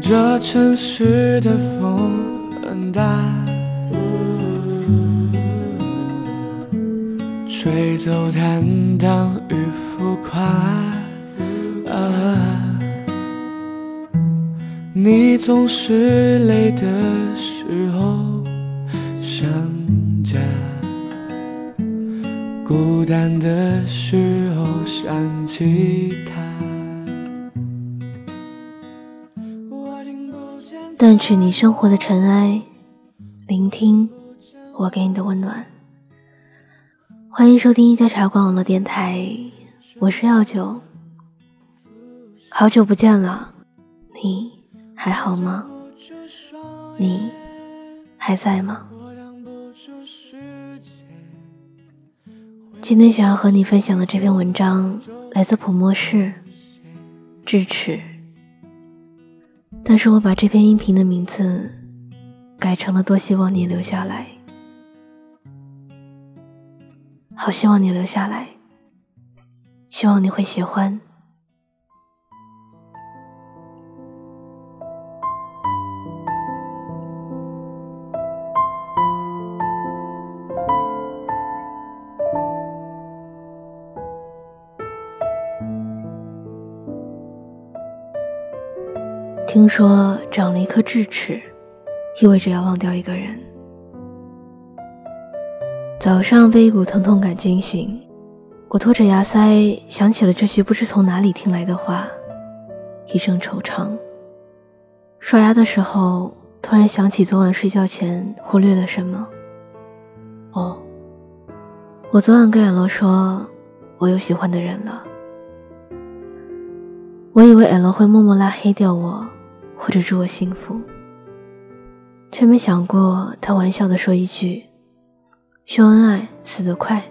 这城市的风很大，吹走坦荡与浮夸。你总是累的时候想家，孤单的时候想起他。淡去你生活的尘埃，聆听我给你的温暖。欢迎收听一家茶馆网络电台，我是药酒。好久不见了，你还好吗？你还在吗？今天想要和你分享的这篇文章来自普莫市，智齿。但是我把这篇音频的名字改成了“多希望你留下来”，好希望你留下来，希望你会喜欢。听说长了一颗智齿，意味着要忘掉一个人。早上被一股疼痛感惊醒，我拖着牙塞想起了这句不知从哪里听来的话，一阵惆怅。刷牙的时候，突然想起昨晚睡觉前忽略了什么。哦，我昨晚跟 L 说，我有喜欢的人了。我以为 L 会默默拉黑掉我。或者祝我幸福，却没想过他玩笑的说一句：“秀恩爱死得快。”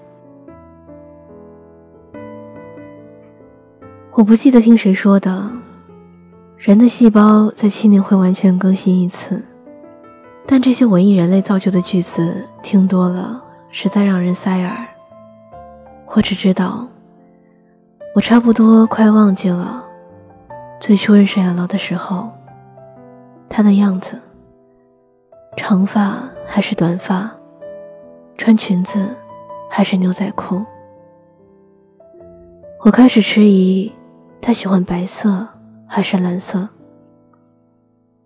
我不记得听谁说的，人的细胞在七年会完全更新一次，但这些文艺人类造就的句子听多了，实在让人塞耳。我只知道，我差不多快忘记了最初认识亚楼的时候。他的样子，长发还是短发，穿裙子还是牛仔裤。我开始迟疑，他喜欢白色还是蓝色？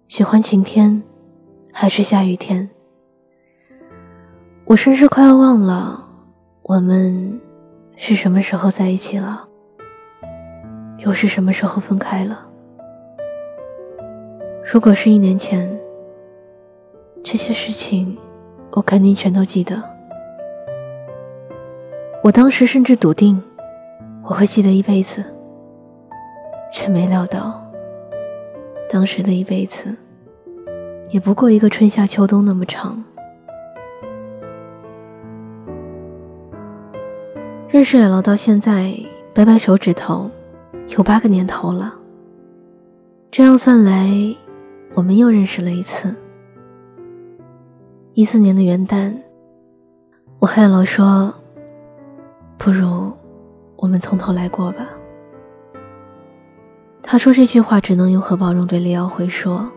喜欢晴天还是下雨天？我甚至快要忘了我们是什么时候在一起了，又是什么时候分开了。如果是一年前，这些事情我肯定全都记得。我当时甚至笃定我会记得一辈子，却没料到，当时的一辈子也不过一个春夏秋冬那么长。认识 L 到现在，掰掰手指头，有八个年头了。这样算来。我们又认识了一次。一四年的元旦，我和老说：“不如我们从头来过吧。”他说这句话只能由何宝荣对李耀辉说。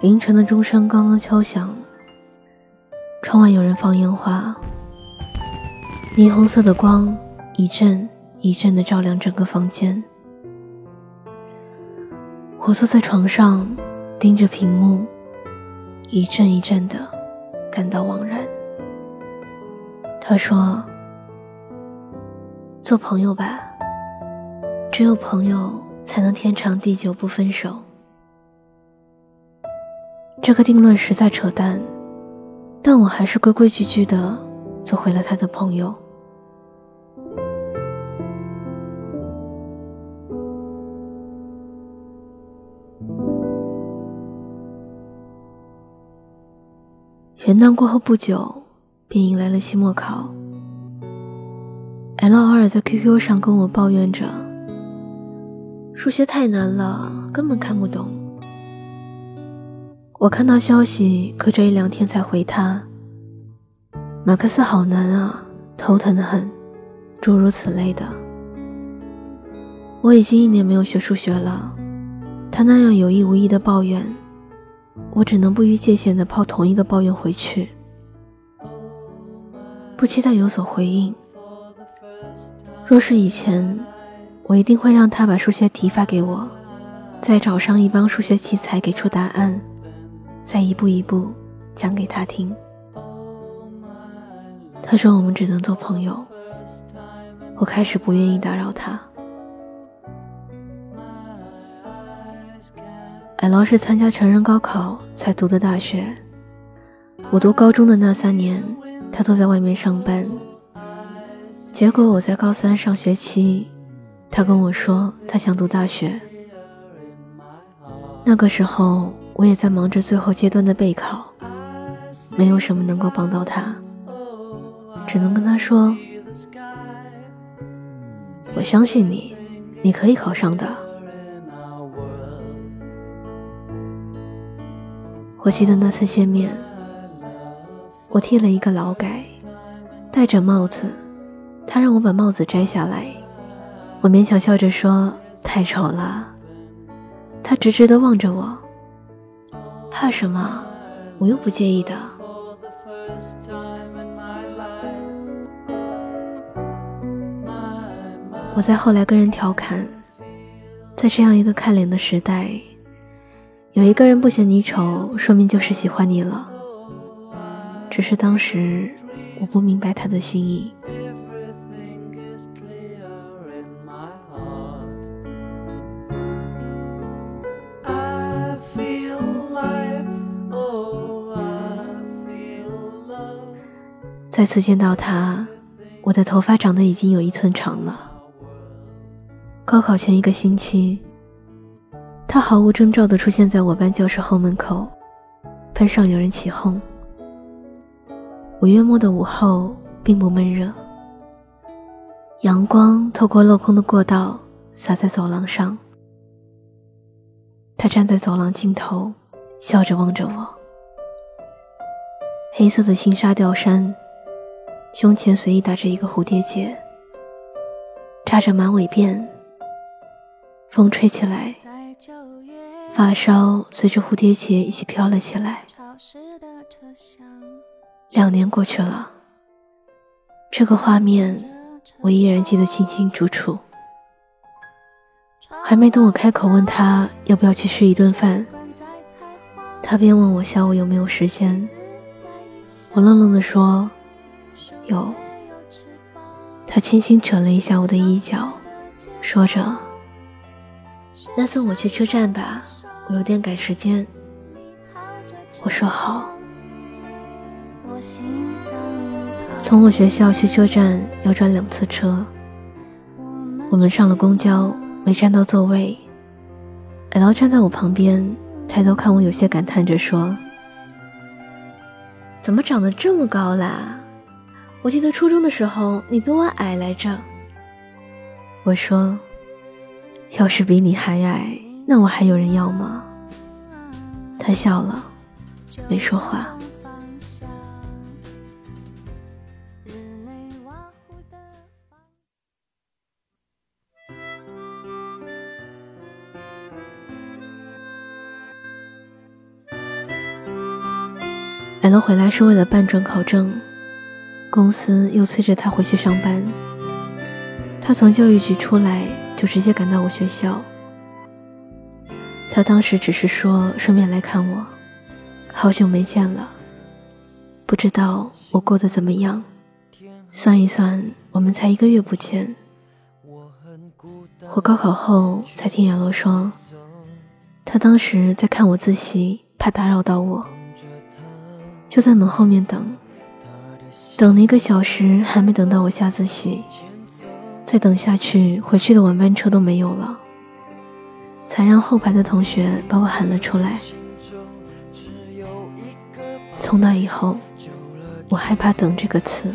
凌晨的钟声刚刚敲响，窗外有人放烟花，霓虹色的光。一阵一阵的照亮整个房间。我坐在床上，盯着屏幕，一阵一阵的感到惘然。他说：“做朋友吧，只有朋友才能天长地久不分手。”这个定论实在扯淡，但我还是规规矩矩的做回了他的朋友。元旦过后不久，便迎来了期末考。L 偶尔在 QQ 上跟我抱怨着，数学太难了，根本看不懂。我看到消息，隔着一两天才回他。马克思好难啊，头疼的很，诸如此类的。我已经一年没有学数学了，他那样有意无意的抱怨，我只能不逾界限的抛同一个抱怨回去，不期待有所回应。若是以前，我一定会让他把数学题发给我，再找上一帮数学奇才给出答案，再一步一步讲给他听。他说我们只能做朋友，我开始不愿意打扰他。L 是参加成人高考才读的大学。我读高中的那三年，他都在外面上班。结果我在高三上学期，他跟我说他想读大学。那个时候，我也在忙着最后阶段的备考，没有什么能够帮到他，只能跟他说：“我相信你，你可以考上的。”我记得那次见面，我剃了一个劳改，戴着帽子，他让我把帽子摘下来，我勉强笑着说太丑了。他直直的望着我，怕什么？我又不介意的。我在后来跟人调侃，在这样一个看脸的时代。有一个人不嫌你丑，说明就是喜欢你了。只是当时我不明白他的心意。再次见到他，我的头发长得已经有一寸长了。高考前一个星期。他毫无征兆地出现在我班教室后门口，班上有人起哄。五月末的午后并不闷热，阳光透过镂空的过道洒在走廊上。他站在走廊尽头，笑着望着我。黑色的轻纱吊衫，胸前随意打着一个蝴蝶结，扎着马尾辫，风吹起来。发梢随着蝴蝶结一起飘了起来。两年过去了，这个画面我依然记得清清楚楚。还没等我开口问他要不要去吃一顿饭，他便问我下午有没有时间。我愣愣地说：“有。”他轻轻扯了一下我的衣角，说着：“那送我去车站吧。”我有点赶时间，我说好。从我学校去车站要转两次车，我们上了公交，没占到座位。L 站在我旁边，抬头看我，有些感叹着说：“怎么长得这么高啦？我记得初中的时候你比我矮来着。”我说：“要是比你还矮。”那我还有人要吗？他笑了，没说话。来了回来是为了办准考证，公司又催着他回去上班。他从教育局出来，就直接赶到我学校。他当时只是说顺便来看我，好久没见了，不知道我过得怎么样。算一算，我们才一个月不见。我高考后才听杨洛说，他当时在看我自习，怕打扰到我，就在门后面等，等了一个小时还没等到我下自习，再等下去回去的晚班车都没有了。才让后排的同学把我喊了出来。从那以后，我害怕“等”这个词。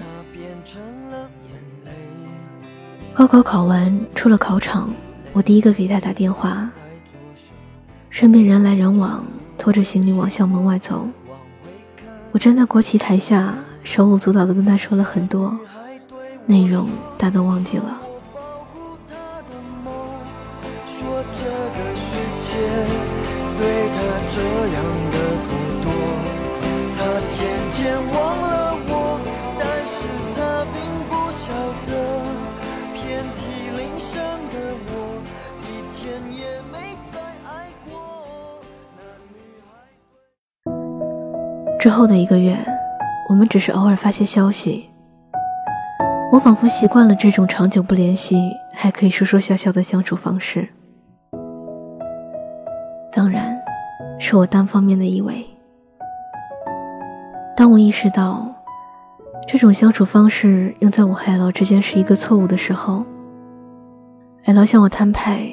高考考完，出了考场，我第一个给他打电话。身边人来人往，拖着行李往校门外走。我站在国旗台下，手舞足蹈地跟他说了很多。内容大都忘记了。对他这样的不多，他渐渐忘了我，但是他并不晓得，遍体鳞伤的我，一天也没再爱过。之后的一个月，我们只是偶尔发些消息，我仿佛习惯了这种长久不联系还可以说说笑笑的相处方式。是我单方面的以为。当我意识到这种相处方式用在我和 L 之间是一个错误的时候，L 向我摊牌：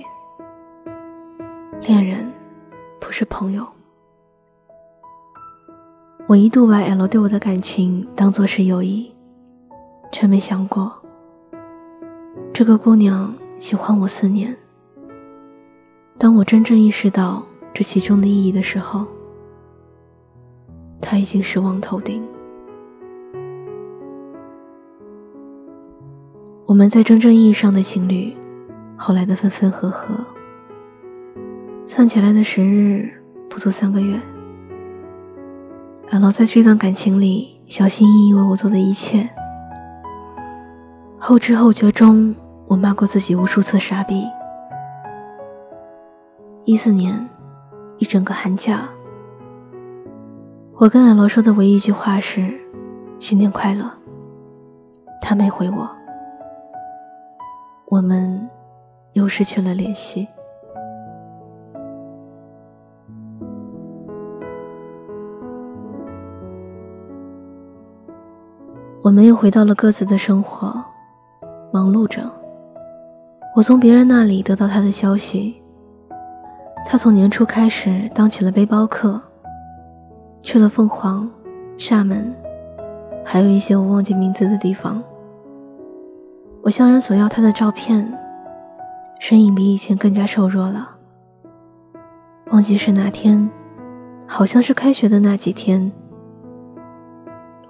恋人不是朋友。我一度把 L 对我的感情当作是友谊，却没想过这个姑娘喜欢我四年。当我真正意识到这其中的意义的时候，他已经失望透顶。我们在真正意义上的情侣，后来的分分合合，算起来的时日不足三个月。L 在这段感情里小心翼翼为我做的一切，后知后觉中，我骂过自己无数次傻逼。一四年，一整个寒假，我跟 L 说的唯一一句话是“新年快乐”，他没回我，我们又失去了联系。我们又回到了各自的生活，忙碌着。我从别人那里得到他的消息。他从年初开始当起了背包客，去了凤凰、厦门，还有一些我忘记名字的地方。我向人索要他的照片，身影比以前更加瘦弱了。忘记是哪天，好像是开学的那几天，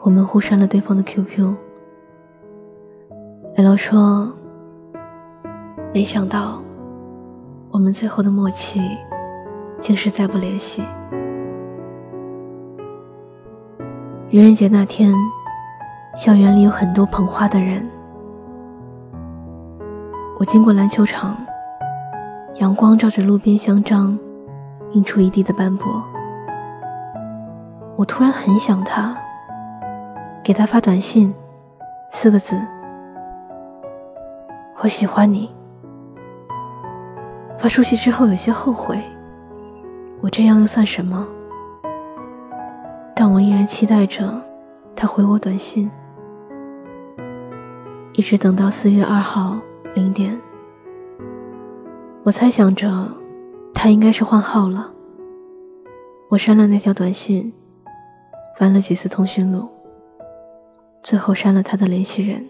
我们互删了对方的 QQ。L 说：“没想到。”我们最后的默契，竟是再不联系。愚人节那天，校园里有很多捧花的人。我经过篮球场，阳光照着路边香樟，映出一地的斑驳。我突然很想他，给他发短信，四个字：我喜欢你。发出去之后有些后悔，我这样又算什么？但我依然期待着他回我短信，一直等到四月二号零点，我猜想着他应该是换号了。我删了那条短信，翻了几次通讯录，最后删了他的联系人，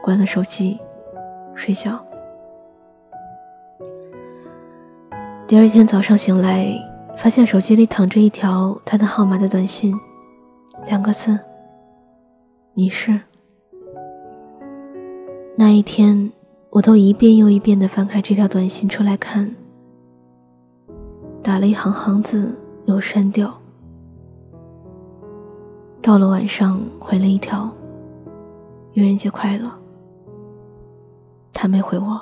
关了手机，睡觉。第二天早上醒来，发现手机里躺着一条他的号码的短信，两个字：“你是。”那一天，我都一遍又一遍的翻开这条短信出来看，打了一行行字又删掉。到了晚上，回了一条：“愚人节快乐。”他没回我。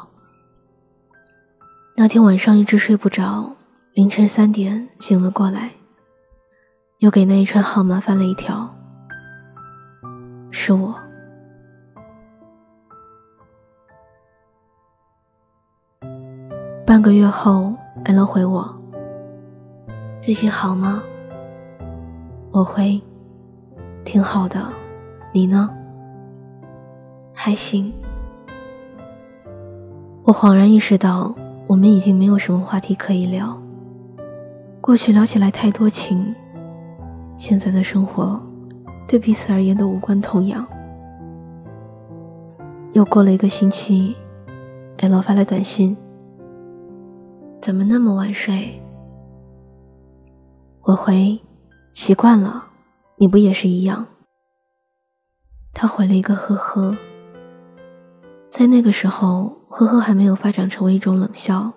那天晚上一直睡不着，凌晨三点醒了过来，又给那一串号码翻了一条，是我。半个月后，L 回我：“最近好吗？”我回：“挺好的，你呢？”还行。我恍然意识到。我们已经没有什么话题可以聊。过去聊起来太多情，现在的生活对彼此而言都无关痛痒。又过了一个星期，L 发来短信：“怎么那么晚睡？”我回：“习惯了，你不也是一样？”他回了一个呵呵，在那个时候，呵呵还没有发展成为一种冷笑。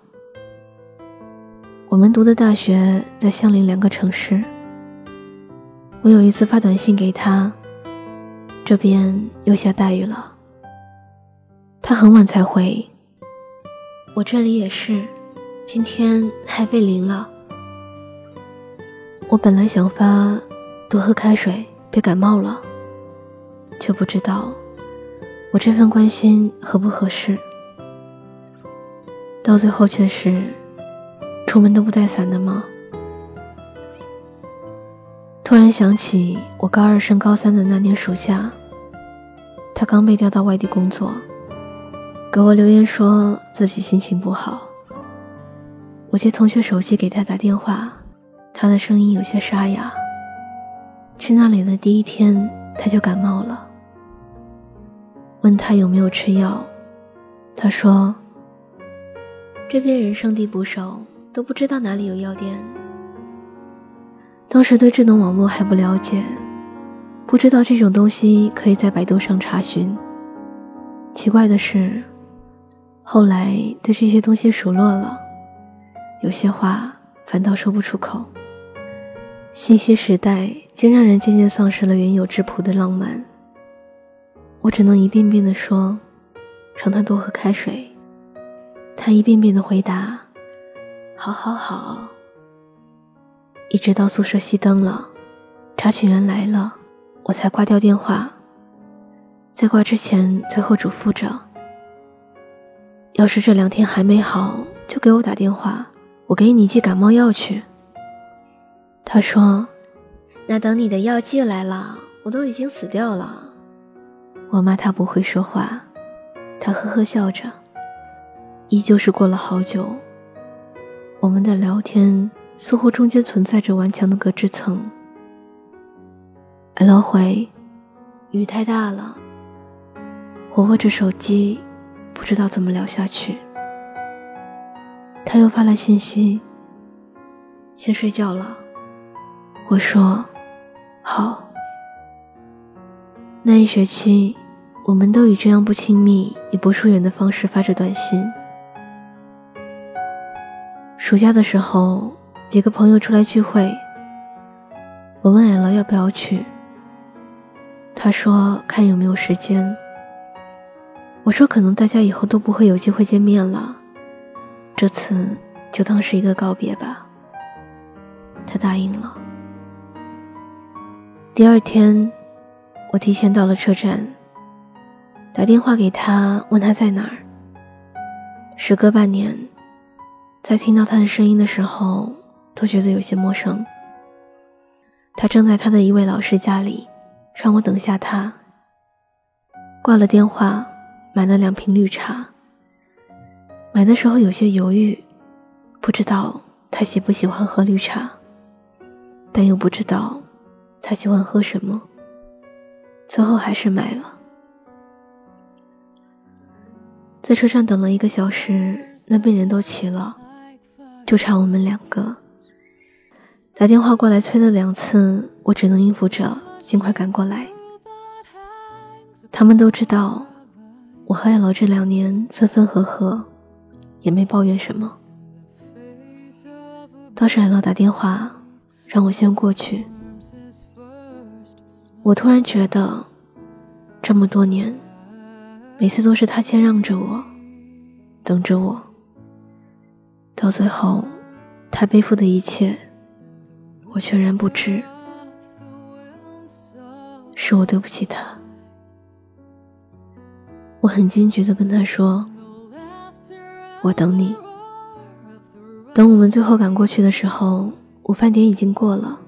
我们读的大学在相邻两个城市。我有一次发短信给他，这边又下大雨了。他很晚才回，我这里也是，今天还被淋了。我本来想发多喝开水，别感冒了，却不知道我这份关心合不合适。到最后却是，出门都不带伞的吗？突然想起我高二升高三的那年暑假，他刚被调到外地工作，给我留言说自己心情不好。我接同学手机给他打电话，他的声音有些沙哑。去那里的第一天他就感冒了，问他有没有吃药，他说这边人生地不熟，都不知道哪里有药店。当时对智能网络还不了解，不知道这种东西可以在百度上查询。奇怪的是，后来对这些东西熟络了，有些话反倒说不出口。信息时代竟让人渐渐丧失了原有质朴的浪漫。我只能一遍遍地说，让他多喝开水。他一遍遍地回答，好好好。一直到宿舍熄灯了，查寝员来了，我才挂掉电话。在挂之前，最后嘱咐着：要是这两天还没好，就给我打电话，我给你寄感冒药去。他说：“那等你的药寄来了，我都已经死掉了。”我骂他不会说话，他呵呵笑着。依旧是过了好久，我们的聊天。似乎中间存在着顽强的隔质层。L 回，雨太大了。我握着手机，不知道怎么聊下去。他又发来信息，先睡觉了。我说好。那一学期，我们都以这样不亲密也不疏远的方式发着短信。暑假的时候。几个朋友出来聚会，我问 L 要不要去，他说看有没有时间。我说可能大家以后都不会有机会见面了，这次就当是一个告别吧。他答应了。第二天，我提前到了车站，打电话给他问他在哪儿。时隔半年，在听到他的声音的时候。都觉得有些陌生。他正在他的一位老师家里，让我等下他。挂了电话，买了两瓶绿茶。买的时候有些犹豫，不知道他喜不喜欢喝绿茶，但又不知道他喜欢喝什么。最后还是买了。在车上等了一个小时，那边人都齐了，就差我们两个。打电话过来催了两次，我只能应付着，尽快赶过来。他们都知道，我和艾老这两年分分合合，也没抱怨什么。倒是艾老打电话让我先过去，我突然觉得，这么多年，每次都是他谦让着我，等着我，到最后，他背负的一切。我全然不知，是我对不起他。我很坚决的跟他说：“我等你。”等我们最后赶过去的时候，午饭点已经过了，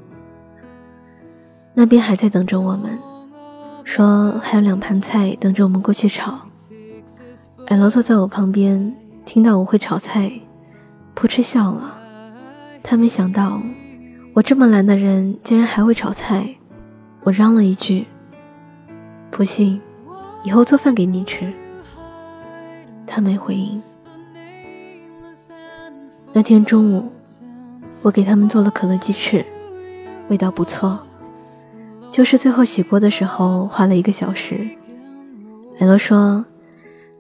那边还在等着我们，说还有两盘菜等着我们过去炒。L 坐在我旁边，听到我会炒菜，扑哧笑了。他没想到。我这么懒的人，竟然还会炒菜！我嚷了一句：“不信，以后做饭给你吃。”他没回应。那天中午，我给他们做了可乐鸡翅，味道不错。就是最后洗锅的时候花了一个小时。L 说：“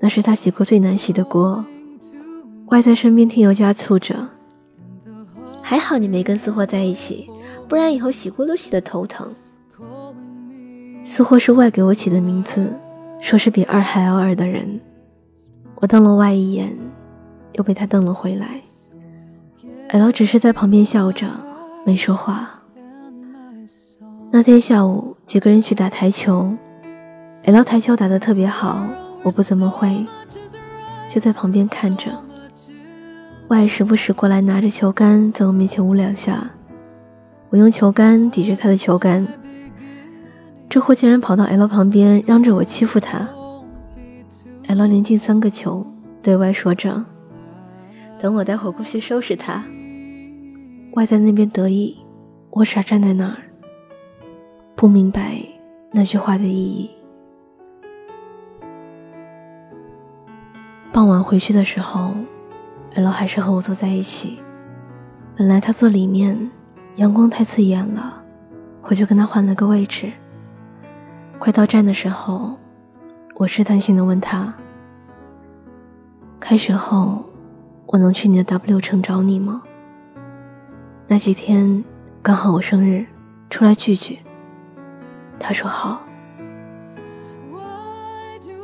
那是他洗过最难洗的锅。外在身边添油加醋着，还好你没跟私货在一起，不然以后洗锅都洗得头疼。私货是外给我起的名字，说是比二还要二的人。我瞪了外一眼，又被他瞪了回来。L 只是在旁边笑着，没说话。那天下午，几个人去打台球，L 台球打得特别好，我不怎么会，就在旁边看着。外时不时过来拿着球杆在我面前舞两下，我用球杆抵着他的球杆。这货竟然跑到 L 旁边嚷着我欺负他。L 连进三个球，对外说着：“等我待会过去收拾他。”外在那边得意，我傻站在那儿，不明白那句话的意义。傍晚回去的时候。L 还是和我坐在一起。本来他坐里面，阳光太刺眼了，我就跟他换了个位置。快到站的时候，我试探性的问他：“开学后，我能去你的 W 城找你吗？那几天刚好我生日，出来聚聚。”他说好。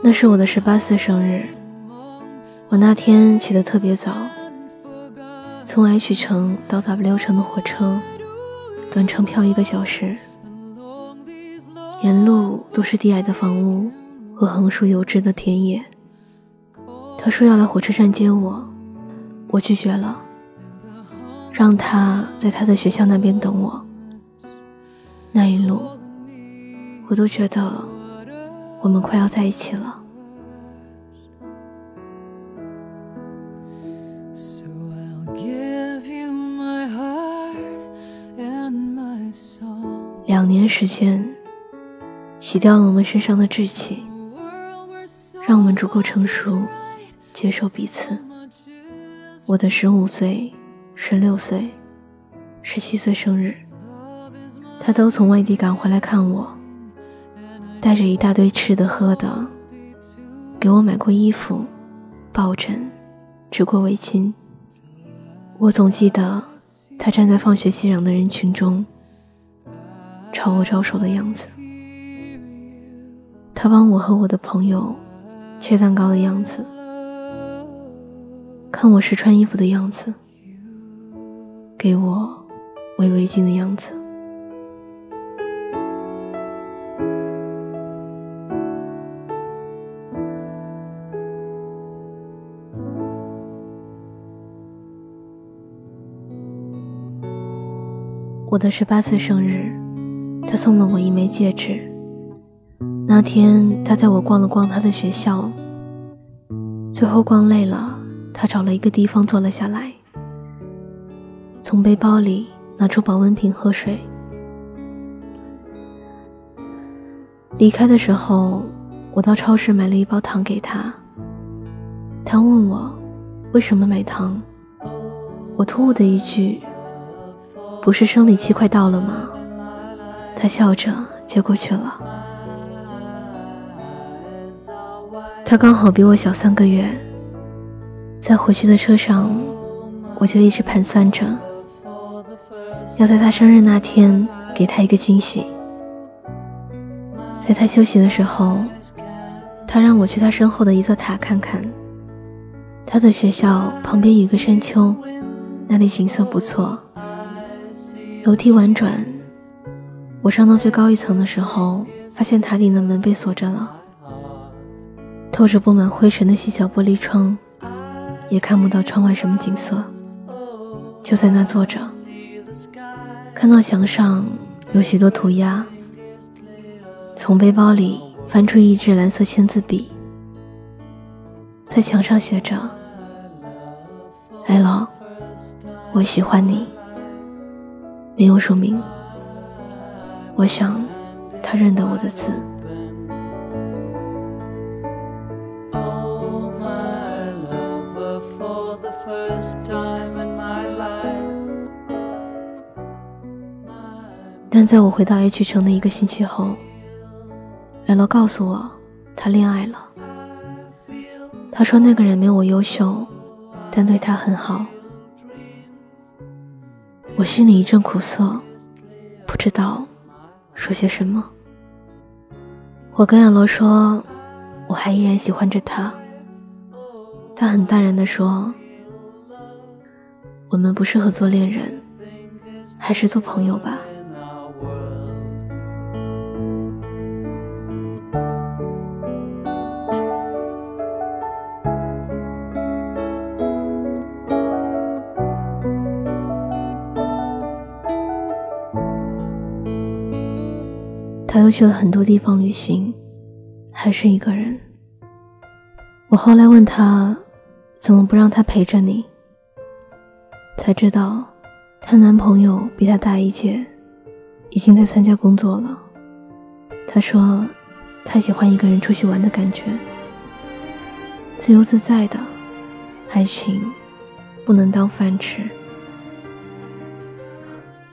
那是我的十八岁生日。我那天起得特别早，从 H 城到 W 城的火车，短程票一个小时，沿路都是低矮的房屋和横竖有致的田野。他说要来火车站接我，我拒绝了，让他在他的学校那边等我。那一路，我都觉得我们快要在一起了。两年时间，洗掉了我们身上的稚气，让我们足够成熟，接受彼此。我的十五岁、十六岁、十七岁生日，他都从外地赶回来看我，带着一大堆吃的喝的，给我买过衣服、抱枕、织过围巾。我总记得他站在放学熙攘的人群中。朝我招手的样子，他帮我和我的朋友切蛋糕的样子，看我试穿衣服的样子，给我围围巾的样子。我的十八岁生日。他送了我一枚戒指。那天，他带我逛了逛他的学校。最后逛累了，他找了一个地方坐了下来，从背包里拿出保温瓶喝水。离开的时候，我到超市买了一包糖给他。他问我为什么买糖，我突兀的一句：“不是生理期快到了吗？”他笑着接过去了。他刚好比我小三个月，在回去的车上，我就一直盘算着，要在他生日那天给他一个惊喜。在他休息的时候，他让我去他身后的一座塔看看。他的学校旁边有一个山丘，那里景色不错，楼梯婉转。我上到最高一层的时候，发现塔顶的门被锁着了，透着布满灰尘的细小玻璃窗，也看不到窗外什么景色。就在那坐着，看到墙上有许多涂鸦，从背包里翻出一支蓝色签字笔，在墙上写着：“艾老，我喜欢你。”没有署名。我想，他认得我的字。但在我回到 H 城的一个星期后，L 告诉我，他恋爱了。他说那个人没我优秀，但对他很好。我心里一阵苦涩，不知道说些什么。我跟亚罗说，我还依然喜欢着他。他很淡然地说：“我们不适合做恋人，还是做朋友吧。”又去了很多地方旅行，还是一个人。我后来问他，怎么不让他陪着你？才知道，她男朋友比她大一届，已经在参加工作了。她说，她喜欢一个人出去玩的感觉，自由自在的，爱情不能当饭吃。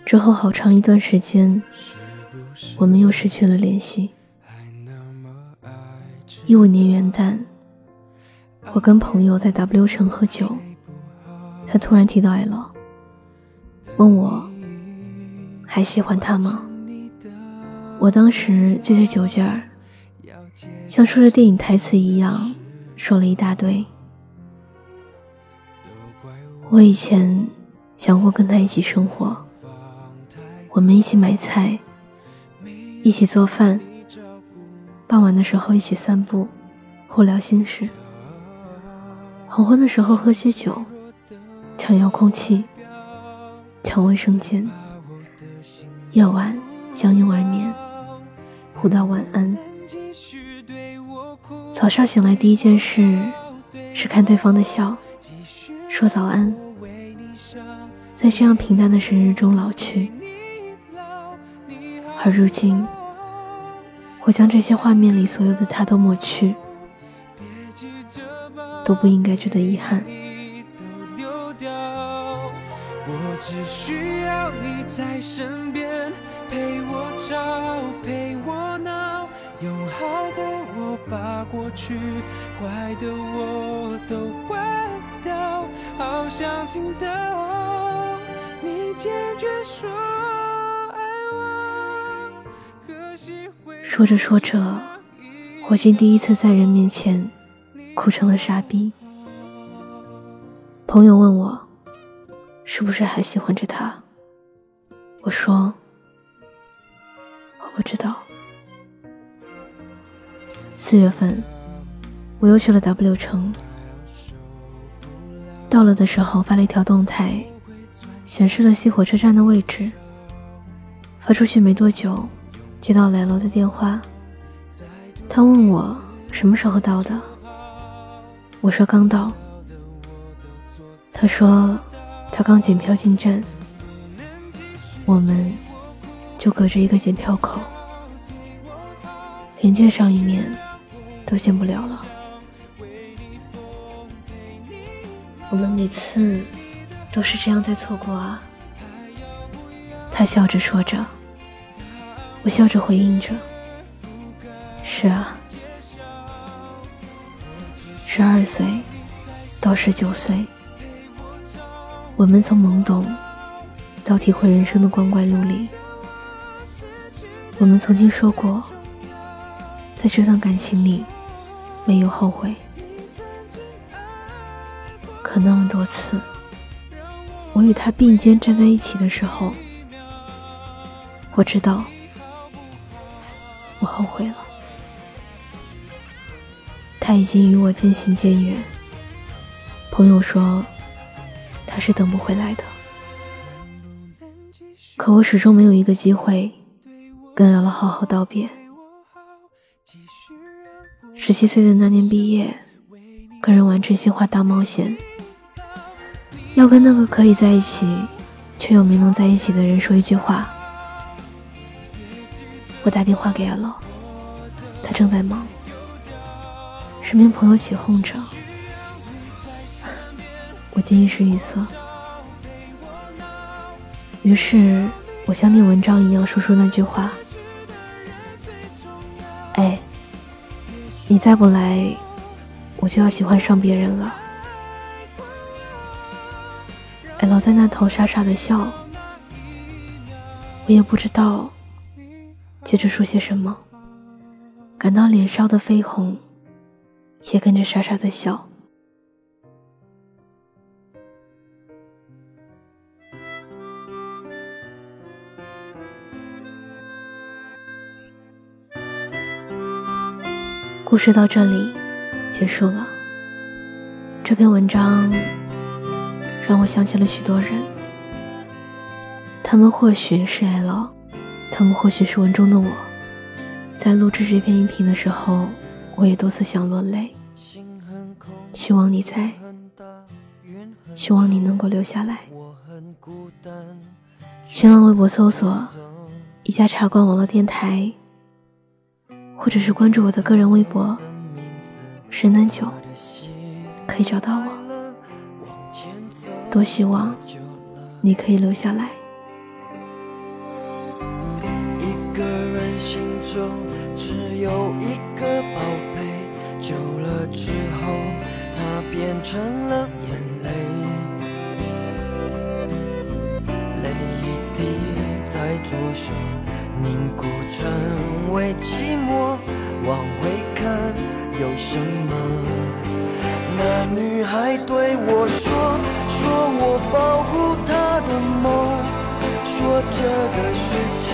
之后好长一段时间。我们又失去了联系。一五年元旦，我跟朋友在 W 城喝酒，他突然提到 L，问我还喜欢他吗？我当时借着酒劲儿，像说着电影台词一样，说了一大堆。我以前想过跟他一起生活，我们一起买菜。一起做饭，傍晚的时候一起散步，互聊心事。黄昏的时候喝些酒，抢遥控器，抢卫生间。夜晚相拥而眠，互道晚安。早上醒来第一件事是看对方的笑，说早安。在这样平淡的生日中老去。而如今，我将这些画面里所有的他都抹去，都不应该觉得遗憾。我只需要你在身边，陪我吵，陪我闹，用好的我把过去，坏的我都换掉，好想听到你坚决说。说着说着，我竟第一次在人面前哭成了傻逼。朋友问我，是不是还喜欢着他？我说，我不知道。四月份，我又去了 W 城，到了的时候发了一条动态，显示了西火车站的位置。发出去没多久。接到来楼的电话，他问我什么时候到的，我说刚到。他说他刚检票进站，我们就隔着一个检票口，连见上一面都见不了了。我们每次都是这样在错过啊。他笑着说着。我笑着回应着：“是啊，十二岁到十九岁，我们从懵懂到体会人生的光怪陆离。我们曾经说过，在这段感情里没有后悔。可那么多次，我与他并肩站在一起的时候，我知道。”后悔了，他已经与我渐行渐远。朋友说他是等不回来的，可我始终没有一个机会跟阿 L 好好道别。十七岁的那年毕业，跟人玩真心话大冒险，要跟那个可以在一起却又没能在一起的人说一句话。我打电话给阿乐，他正在忙，身边朋友起哄着，我竟一时语塞。于是，我像念文章一样说出那句话：“哎，你再不来，我就要喜欢上别人了。哎，老在那头傻傻的笑，我也不知道接着说些什么，感到脸烧得绯红，也跟着傻傻的笑。故事到这里结束了。这篇文章让我想起了许多人，他们或许是 L，他们或许是文中的我。在录制这篇音频的时候，我也多次想落泪。希望你在，希望你能够留下来。新浪微博搜索“一家茶馆网络电台”。或者是关注我的个人微博“神南九”，可以找到我。多希望你可以留下来。一个人心中只有一个宝贝，久了之后，它变成了眼泪，泪一滴在左手。凝固成为寂寞，往回看有什么？那女孩对我说，说我保护她的梦，说这个世界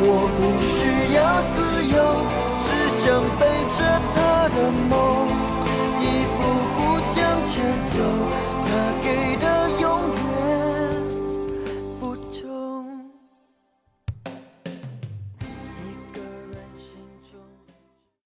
我不需要自由，只想背着他的梦，一步步向前走。他给的。